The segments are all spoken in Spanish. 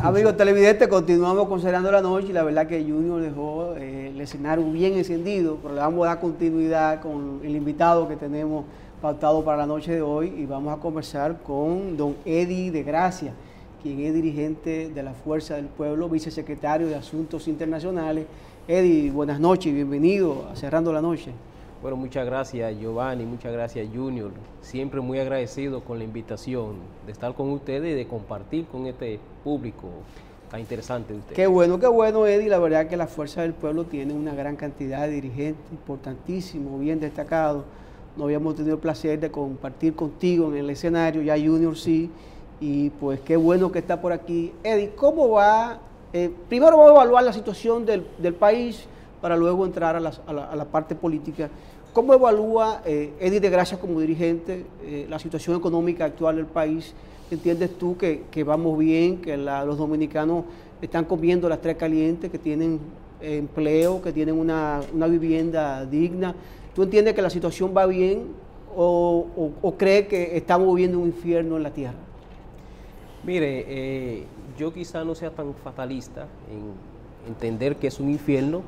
Amigos televidentes, continuamos considerando la noche y la verdad que Junior dejó eh, el escenario bien encendido, pero le vamos a dar continuidad con el invitado que tenemos pautado para la noche de hoy y vamos a conversar con don Eddie de Gracia, quien es dirigente de la Fuerza del Pueblo, vicesecretario de Asuntos Internacionales. Eddie, buenas noches y bienvenido a Cerrando la Noche. Bueno, muchas gracias Giovanni, muchas gracias Junior. Siempre muy agradecido con la invitación de estar con ustedes y de compartir con este público tan interesante de ustedes. Qué bueno, qué bueno Eddie. La verdad que la Fuerza del Pueblo tiene una gran cantidad de dirigentes importantísimos, bien destacados. No habíamos tenido el placer de compartir contigo en el escenario, ya Junior sí. Y pues qué bueno que está por aquí. Eddie, ¿cómo va? Eh, primero vamos a evaluar la situación del, país para luego entrar a la parte política ¿Cómo evalúa eh, Eddie de Gracia como dirigente eh, la situación económica actual del país? ¿Entiendes tú que, vamos bien, que los dominicanos están comiendo las tres calientes, que tienen empleo, que tienen una, vivienda digna? ¿Tú entiendes que la situación va bien o, o, crees que estamos viviendo un infierno en la tierra? Mire, eh, yo quizá no sea tan fatalista en entender que es un infierno.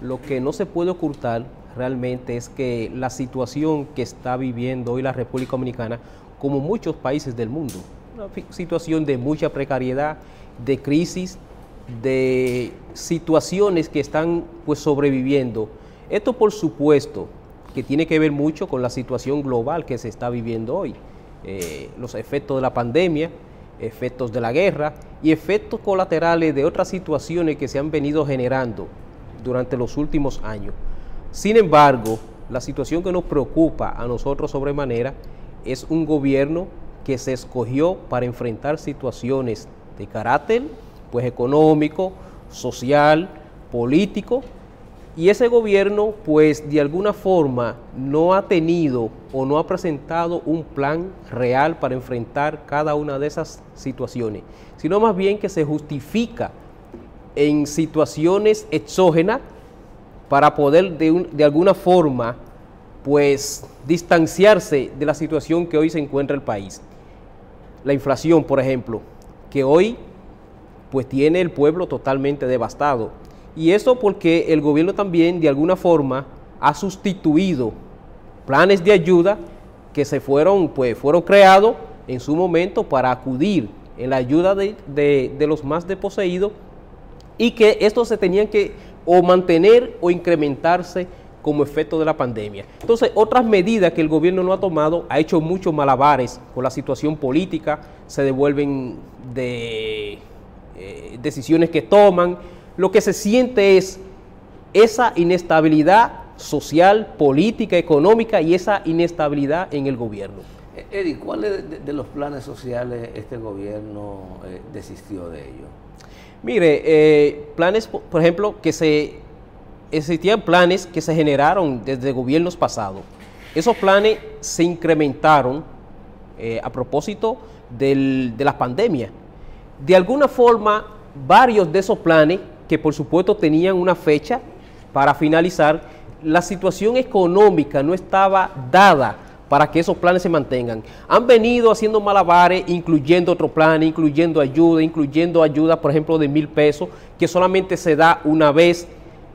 Lo que no se puede ocultar realmente es que la situación que está viviendo hoy la República Dominicana, como muchos países del mundo, una situación de mucha precariedad, de crisis, de situaciones que están pues sobreviviendo. Esto por supuesto que tiene que ver mucho con la situación global que se está viviendo hoy. Eh, los efectos de la pandemia, efectos de la guerra y efectos colaterales de otras situaciones que se han venido generando durante los últimos años. Sin embargo, la situación que nos preocupa a nosotros sobremanera es un gobierno que se escogió para enfrentar situaciones de carácter pues económico, social, político y ese gobierno pues de alguna forma no ha tenido o no ha presentado un plan real para enfrentar cada una de esas situaciones, sino más bien que se justifica en situaciones exógenas para poder de, alguna forma pues distanciarse de la situación que hoy se encuentra el país. La inflación, por ejemplo, que hoy pues tiene el pueblo totalmente devastado. Y eso porque el gobierno también de alguna forma ha sustituido planes de ayuda que se fueron, pues, fueron creados en su momento para acudir en la ayuda de, de los más desposeídos y que estos se tenían que o mantener o incrementarse como efecto de la pandemia. Entonces, otras medidas que el gobierno no ha tomado, ha hecho muchos malabares con la situación política, se devuelven de eh, decisiones que toman. Lo que se siente es esa inestabilidad social, política, económica y esa inestabilidad en el gobierno. Eh, Eddie, ¿cuáles de, los planes sociales este gobierno eh, desistió de ellos? Mire, eh, planes, por ejemplo, que se existían planes que se generaron desde gobiernos pasados. Esos planes se incrementaron eh, a propósito de la pandemia. De alguna forma, varios de esos planes, que por supuesto tenían una fecha para finalizar, la situación económica no estaba dada para que esos planes se mantengan. Han venido haciendo malabares, incluyendo otro plan, incluyendo ayuda, incluyendo ayuda, por ejemplo, de mil pesos, que solamente se da una vez,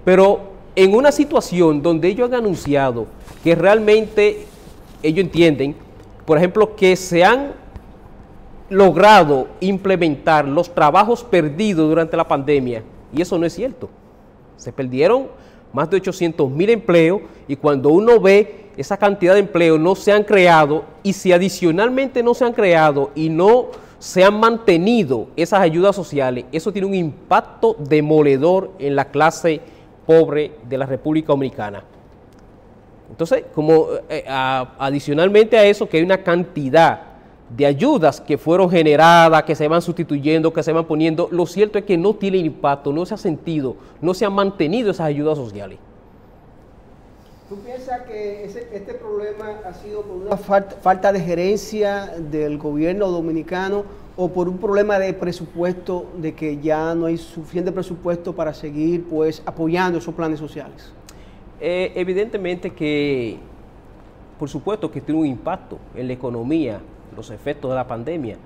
pero en una situación donde ellos han anunciado que realmente ellos entienden, por ejemplo, que se han logrado implementar los trabajos perdidos durante la pandemia, y eso no es cierto. Se perdieron más de 800 mil empleos y cuando uno ve esa cantidad de empleo no se han creado y si adicionalmente no se han creado y no se han mantenido esas ayudas sociales, eso tiene un impacto demoledor en la clase pobre de la República Dominicana. Entonces, como eh, adicionalmente a eso, que hay una cantidad de ayudas que fueron generadas, que se van sustituyendo, que se van poniendo, lo cierto es que no tiene impacto, no se ha sentido, no se han mantenido esas ayudas sociales. ¿Tú piensas que este problema ha sido por una falta, de gerencia del gobierno dominicano o por un problema de presupuesto, de que ya no hay suficiente presupuesto para seguir pues apoyando esos planes sociales? Eh, evidentemente que, por supuesto que tiene un impacto en la economía, los efectos de la pandemia,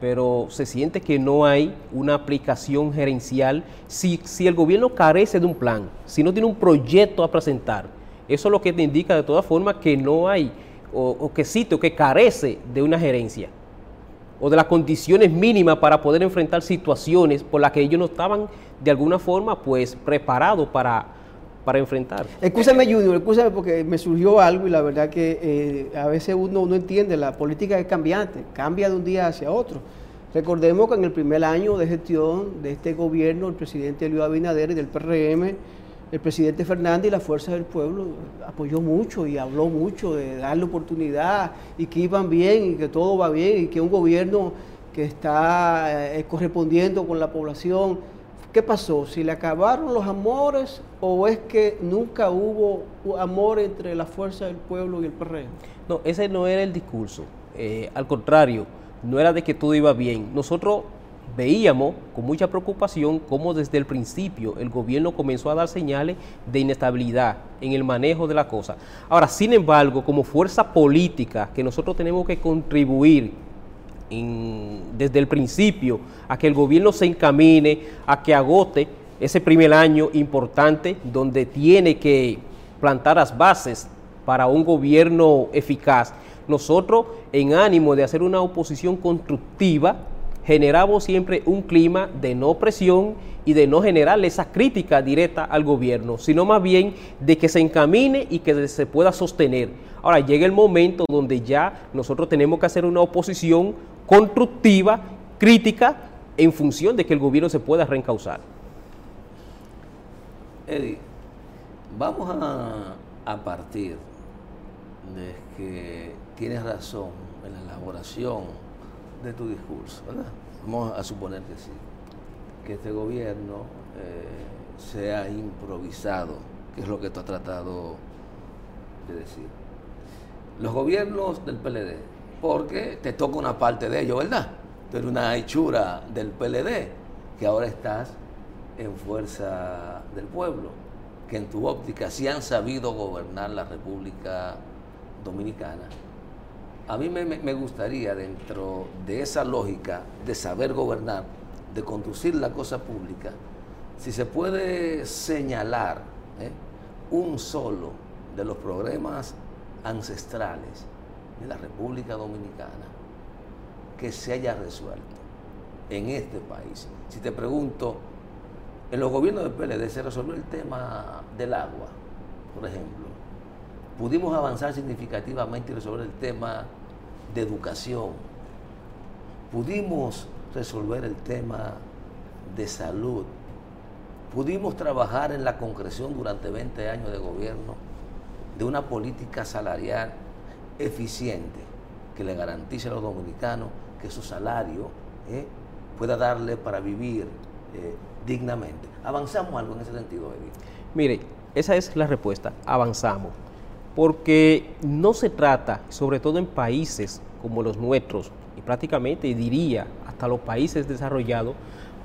pero se siente que no hay una aplicación gerencial. Si, si el gobierno carece de un plan, si no tiene un proyecto a presentar, eso es lo que te indica de todas formas que no hay, o, que existe, o que carece de una gerencia, o de las condiciones mínimas para poder enfrentar situaciones por las que ellos no estaban de alguna forma pues preparados para, para enfrentar. Escúchame, Junior, escúchame porque me surgió algo y la verdad que eh, a veces uno no entiende, la política es cambiante, cambia de un día hacia otro. Recordemos que en el primer año de gestión de este gobierno, el presidente Luis Abinader y del PRM, el presidente Fernández y la Fuerza del Pueblo apoyó mucho y habló mucho de darle oportunidad y que iban bien y que todo va bien y que un gobierno que está eh, correspondiendo con la población. ¿Qué pasó? ¿Si le acabaron los amores o es que nunca hubo amor entre la Fuerza del Pueblo y el PRM? No, ese no era el discurso. Eh, al contrario, no era de que todo iba bien. Nosotros veíamos con mucha preocupación cómo desde el principio el gobierno comenzó a dar señales de inestabilidad en el manejo de la cosa. Ahora, sin embargo, como fuerza política que nosotros tenemos que contribuir desde el principio a que el gobierno se encamine, a que agote ese primer año importante donde tiene que plantar las bases para un gobierno eficaz. Nosotros, en ánimo de hacer una oposición constructiva, generamos siempre un clima de no presión y de no generar esa crítica directa al gobierno, sino más bien de que se encamine y que se pueda sostener. Ahora llega el momento donde ya nosotros tenemos que hacer una oposición constructiva, crítica, en función de que el gobierno se pueda reencauzar. Eddie, vamos a, a partir de que tienes razón en la elaboración de tu discurso, ¿verdad? Vamos a suponer que sí, que este gobierno eh, sea improvisado, que es lo que tú has tratado de decir. Los gobiernos del PLD, porque te toca una parte de ello, ¿verdad? Tú eres una hechura del PLD, que ahora estás en fuerza del pueblo, que en tu óptica sí han sabido gobernar la República Dominicana a mí me, gustaría, dentro de esa lógica de saber gobernar, de conducir la cosa pública, si se puede señalar ¿eh? un solo de los problemas ancestrales de la República Dominicana que se haya resuelto en este país. Si te pregunto, en los gobiernos del PLD se resolvió el tema del agua, por ejemplo. Pudimos avanzar significativamente y resolver el tema de educación. Pudimos resolver el tema de salud. Pudimos trabajar en la concreción durante 20 años de gobierno de una política salarial eficiente que le garantice a los dominicanos que su salario eh, pueda darle para vivir eh, dignamente. ¿Avanzamos algo en ese sentido, Edith? Mire, esa es la respuesta, avanzamos porque no se trata, sobre todo en países como los nuestros, y prácticamente diría hasta los países desarrollados,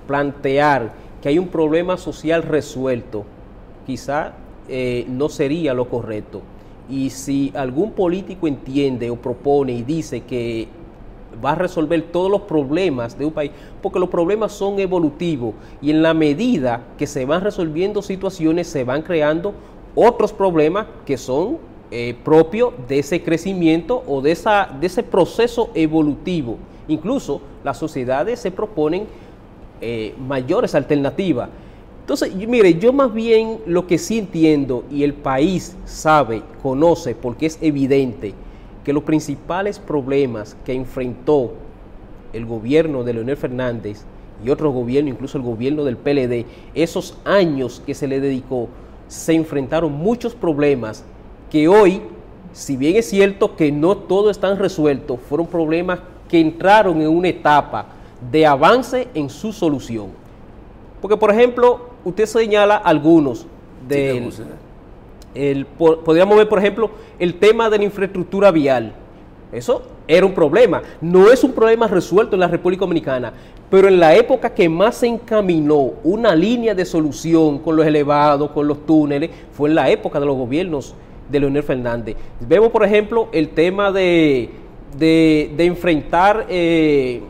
plantear que hay un problema social resuelto, quizá eh, no sería lo correcto. Y si algún político entiende o propone y dice que va a resolver todos los problemas de un país, porque los problemas son evolutivos y en la medida que se van resolviendo situaciones se van creando otros problemas que son eh, propio de ese crecimiento o de, esa, de ese proceso evolutivo. Incluso las sociedades se proponen eh, mayores alternativas. Entonces, mire, yo más bien lo que sí entiendo y el país sabe, conoce, porque es evidente que los principales problemas que enfrentó el gobierno de Leonel Fernández y otro gobierno, incluso el gobierno del PLD, esos años que se le dedicó, se enfrentaron muchos problemas que hoy, si bien es cierto que no todo están resueltos, fueron problemas que entraron en una etapa de avance en su solución. Porque, por ejemplo, usted señala algunos de... el, podríamos ver, por ejemplo, el tema de la infraestructura vial. Eso era un problema. No es un problema resuelto en la República Dominicana, pero en la época que más se encaminó una línea de solución con los elevados, con los túneles, fue en la época de los gobiernos de Leonel Fernández. Vemos, por ejemplo, el tema de, de, enfrentar eh,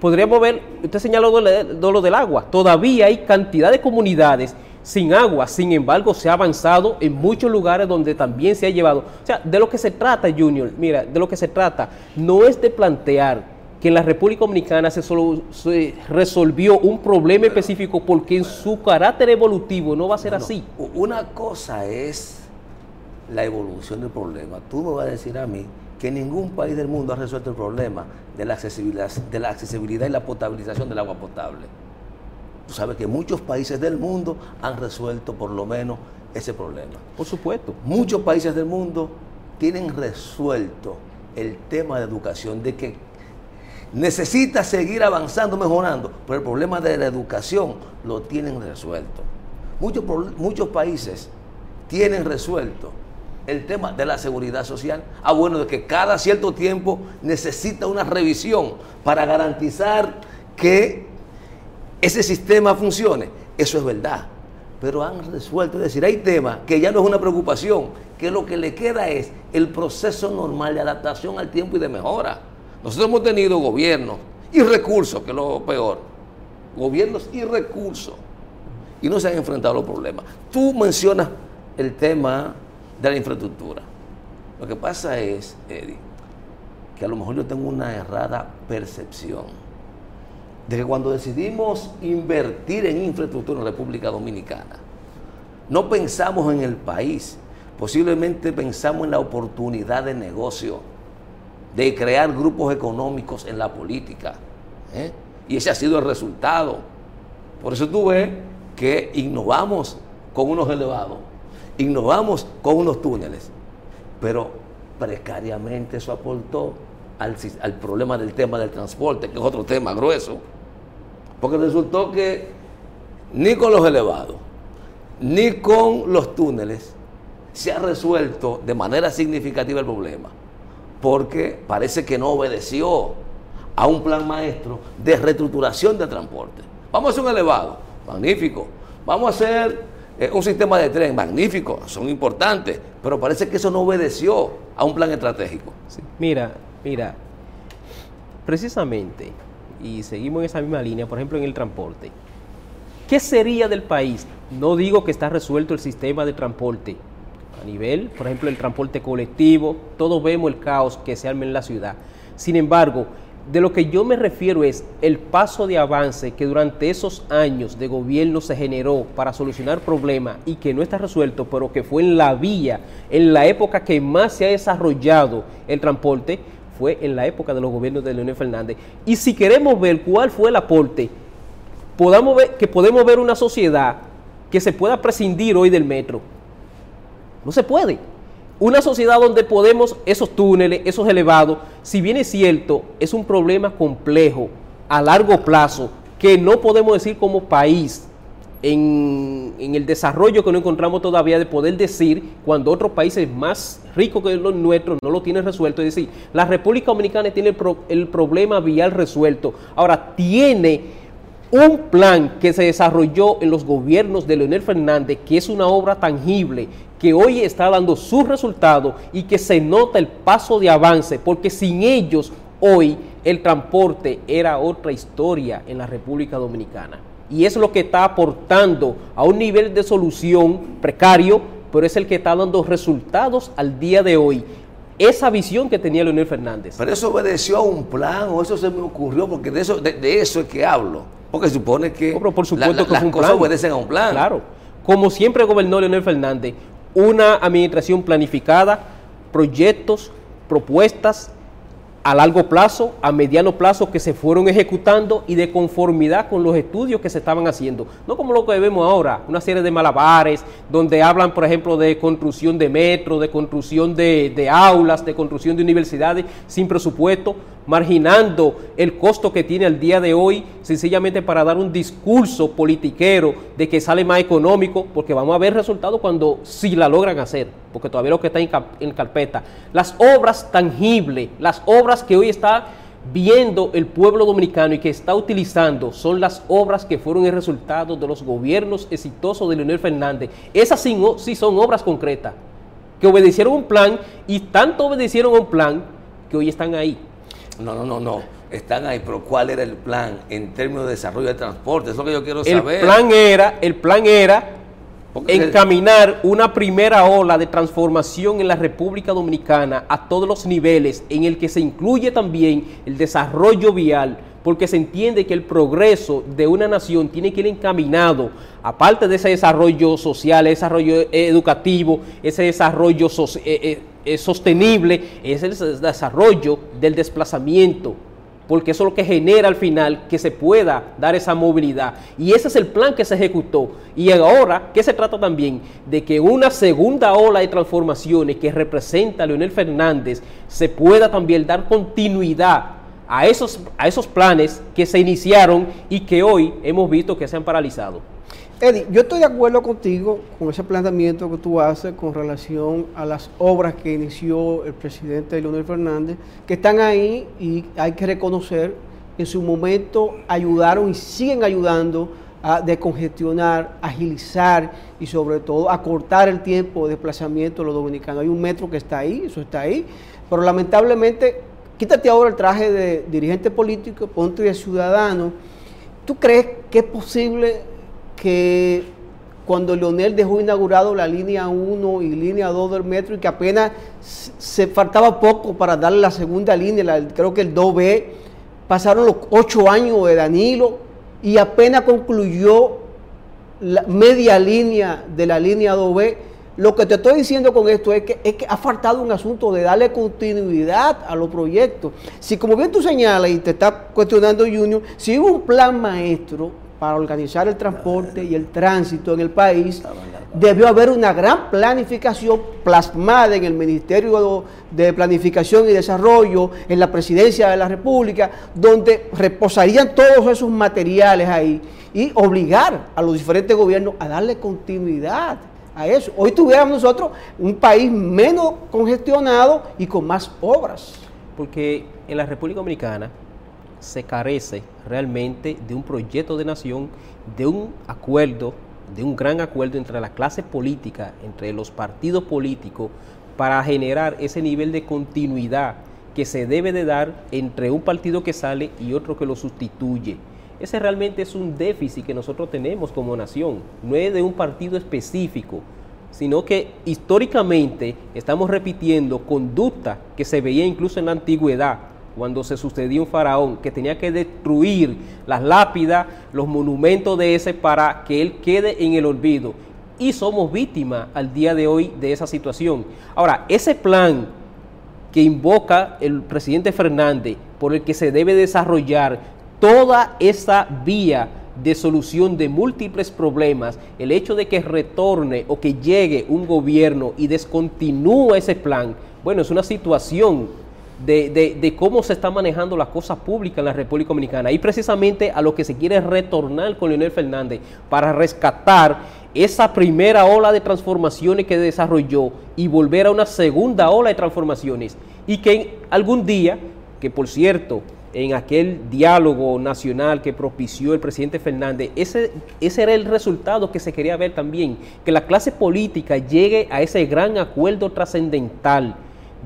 podríamos ver, usted señaló lo del agua, todavía hay cantidad de comunidades sin agua, sin embargo se ha avanzado en muchos lugares donde también se ha llevado. O sea, de lo que se trata, Junior, mira, de lo que se trata no es de plantear que en la República Dominicana se, solo, resolvió un problema específico porque en su carácter evolutivo no va a ser así. Una cosa es la evolución del problema. Tú me vas a decir a mí que ningún país del mundo ha resuelto el problema de la accesibilidad, de la accesibilidad y la potabilización del agua potable. Tú sabes que muchos países del mundo han resuelto por lo menos ese problema. Por supuesto. Muchos países del mundo tienen resuelto el tema de educación, de que necesita seguir avanzando, mejorando, pero el problema de la educación lo tienen resuelto. Muchos, muchos países tienen resuelto el tema de la seguridad social. Ah, bueno, de que cada cierto tiempo necesita una revisión para garantizar que ese sistema funcione. Eso es verdad. Pero han resuelto, es decir, hay temas que ya no es una preocupación, que lo que le queda es el proceso normal de adaptación al tiempo y de mejora. Nosotros hemos tenido gobiernos y recursos, que es lo peor. Gobiernos y recursos. Y no se han enfrentado a los problemas. Tú mencionas el tema de la infraestructura. Lo que pasa es, Eddie, que a lo mejor yo tengo una errada percepción de que cuando decidimos invertir en infraestructura en la República Dominicana, no pensamos en el país, posiblemente pensamos en la oportunidad de negocio, de crear grupos económicos en la política. ¿eh? Y ese ha sido el resultado. Por eso tú ves que innovamos con unos elevados innovamos con unos túneles, pero precariamente eso aportó al, problema del tema del transporte, que es otro tema grueso, porque resultó que ni con los elevados, ni con los túneles se ha resuelto de manera significativa el problema, porque parece que no obedeció a un plan maestro de reestructuración del transporte. Vamos a hacer un elevado, magnífico. Vamos a hacer un sistema de tren magnífico, son importantes, pero parece que eso no obedeció a un plan estratégico. Mira, mira, precisamente, y seguimos en esa misma línea, por ejemplo, en el transporte. ¿Qué sería del país? No digo que está resuelto el sistema de transporte a nivel, por ejemplo, el transporte colectivo, todos vemos el caos que se arma en la ciudad. Sin embargo, de lo que yo me refiero es el paso de avance que durante esos años de gobierno se generó para solucionar problemas y que no está resuelto, pero que fue en la vía, en la época que más se ha desarrollado el transporte, fue en la época de los gobiernos de Leonel Fernández. Y si queremos ver cuál fue el aporte, podamos ver que podemos ver una sociedad que se pueda prescindir hoy del metro. No se puede. Una sociedad donde podemos, esos túneles, esos elevados, si bien es cierto, es un problema complejo a largo plazo que no podemos decir como país en, el desarrollo que no encontramos todavía de poder decir cuando otros países más ricos que los nuestros no lo tienen resuelto. Es decir, la República Dominicana tiene el problema vial resuelto. Ahora, tiene un plan que se desarrolló en los gobiernos de Leonel Fernández, que es una obra tangible, que hoy está dando su resultado y que se nota el paso de avance, porque sin ellos hoy el transporte era otra historia en la República Dominicana. Y es lo que está aportando a un nivel de solución precario, pero es el que está dando resultados al día de hoy. Esa visión que tenía Leonel Fernández. Pero eso obedeció a un plan o eso se me ocurrió, porque de eso, de, eso es que hablo. Porque supone que, por supuesto que las cosas obedecen a un plan. Claro. Como siempre gobernó Leonel Fernández, una administración planificada, proyectos, propuestas a largo plazo, a mediano plazo que se fueron ejecutando y de conformidad con los estudios que se estaban haciendo. No como lo que vemos ahora, una serie de malabares donde hablan, por ejemplo, de construcción de metro, de construcción de, de aulas, de construcción de universidades sin presupuesto, marginando el costo que tiene al día de hoy, sencillamente para dar un discurso politiquero de que sale más económico, porque vamos a ver resultados cuando si la logran hacer, porque todavía lo que está en, carpeta. Las obras tangibles, las obras que hoy está viendo el pueblo dominicano y que está utilizando son las obras que fueron el resultado de los gobiernos exitosos de Leonel Fernández. Esas sí, sí son obras concretas, que obedecieron un plan y tanto obedecieron un plan que hoy están ahí. No, no, no, no. están ahí, pero ¿cuál era el plan en términos de desarrollo de transporte? Es lo que yo quiero saber. El plan era, el plan era encaminar una primera ola de transformación en la República Dominicana a todos los niveles, en el que se incluye también el desarrollo vial, porque se entiende que el progreso de una nación tiene que ir encaminado, aparte de ese desarrollo social, ese desarrollo educativo, ese desarrollo eh, eh, eh, sostenible, es el desarrollo del desplazamiento porque eso es lo que genera al final que se pueda dar esa movilidad. Y ese es el plan que se ejecutó. Y ahora, ¿qué se trata también? De que una segunda ola de transformaciones que representa a Leonel Fernández se pueda también dar continuidad a esos, a esos planes que se iniciaron y que hoy hemos visto que se han paralizado. Eddie, yo estoy de acuerdo contigo con ese planteamiento que tú haces con relación a las obras que inició el presidente Leonel Fernández, que están ahí y hay que reconocer que en su momento ayudaron y siguen ayudando a decongestionar, agilizar y sobre todo acortar el tiempo de desplazamiento de los dominicanos. Hay un metro que está ahí, eso está ahí, pero lamentablemente, quítate ahora el traje de dirigente político, ponte de ciudadano. ¿Tú crees que es posible que cuando Leonel dejó inaugurado la línea 1 y línea 2 del metro y que apenas se faltaba poco para darle la segunda línea, creo que el 2B, pasaron los ocho años de Danilo y apenas concluyó la media línea de la línea 2B. Lo que te estoy diciendo con esto es que, es que ha faltado un asunto de darle continuidad a los proyectos. Si como bien tú señalas y te está cuestionando Junior, si hubo un plan maestro para organizar el transporte y el tránsito en el país, debió haber una gran planificación plasmada en el Ministerio de Planificación y Desarrollo, en la Presidencia de la República, donde reposarían todos esos materiales ahí y obligar a los diferentes gobiernos a darle continuidad a eso. Hoy tuviéramos nosotros un país menos congestionado y con más obras. Porque en la República Dominicana se carece realmente de un proyecto de nación, de un acuerdo, de un gran acuerdo entre la clase política, entre los partidos políticos, para generar ese nivel de continuidad que se debe de dar entre un partido que sale y otro que lo sustituye. Ese realmente es un déficit que nosotros tenemos como nación, no es de un partido específico, sino que históricamente estamos repitiendo conducta que se veía incluso en la antigüedad, cuando se sucedió un faraón que tenía que destruir las lápidas, los monumentos de ese para que él quede en el olvido. Y somos víctimas al día de hoy de esa situación. Ahora, ese plan que invoca el presidente Fernández, por el que se debe desarrollar toda esa vía de solución de múltiples problemas, el hecho de que retorne o que llegue un gobierno y descontinúe ese plan, bueno, es una situación de, cómo se está manejando las cosas públicas en la República Dominicana. Y precisamente a lo que se quiere retornar con Leonel Fernández para rescatar esa primera ola de transformaciones que desarrolló y volver a una segunda ola de transformaciones. Y que algún día, que por cierto, en aquel diálogo nacional que propició el presidente Fernández, ese, ese era el resultado que se quería ver también, que la clase política llegue a ese gran acuerdo trascendental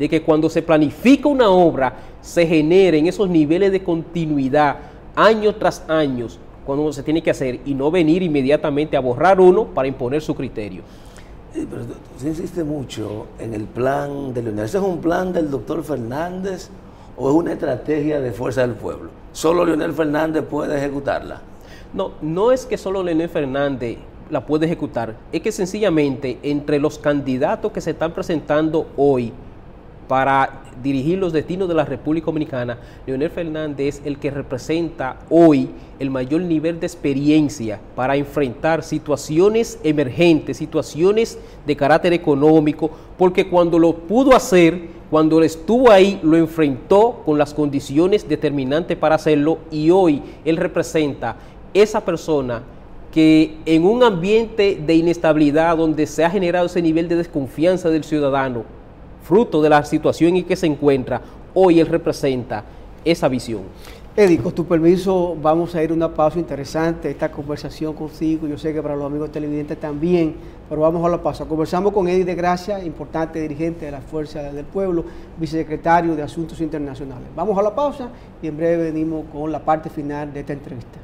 de que cuando se planifica una obra se generen esos niveles de continuidad año tras año cuando se tiene que hacer y no venir inmediatamente a borrar uno para imponer su criterio. pero tú insiste mucho en el plan de Leonel. ¿Ese es un plan del doctor Fernández o es una estrategia de fuerza del pueblo? ¿Solo Leonel Fernández puede ejecutarla? No, no es que solo Leonel Fernández la puede ejecutar, es que sencillamente entre los candidatos que se están presentando hoy, para dirigir los destinos de la República Dominicana, Leonel Fernández es el que representa hoy el mayor nivel de experiencia para enfrentar situaciones emergentes, situaciones de carácter económico, porque cuando lo pudo hacer, cuando estuvo ahí, lo enfrentó con las condiciones determinantes para hacerlo y hoy él representa esa persona que en un ambiente de inestabilidad donde se ha generado ese nivel de desconfianza del ciudadano, fruto de la situación en que se encuentra, hoy él representa esa visión. Eddie, con tu permiso, vamos a ir a una pausa interesante, esta conversación contigo, yo sé que para los amigos televidentes también, pero vamos a la pausa. Conversamos con Eddie de Gracia, importante dirigente de la Fuerza del Pueblo, vicesecretario de Asuntos Internacionales. Vamos a la pausa y en breve venimos con la parte final de esta entrevista.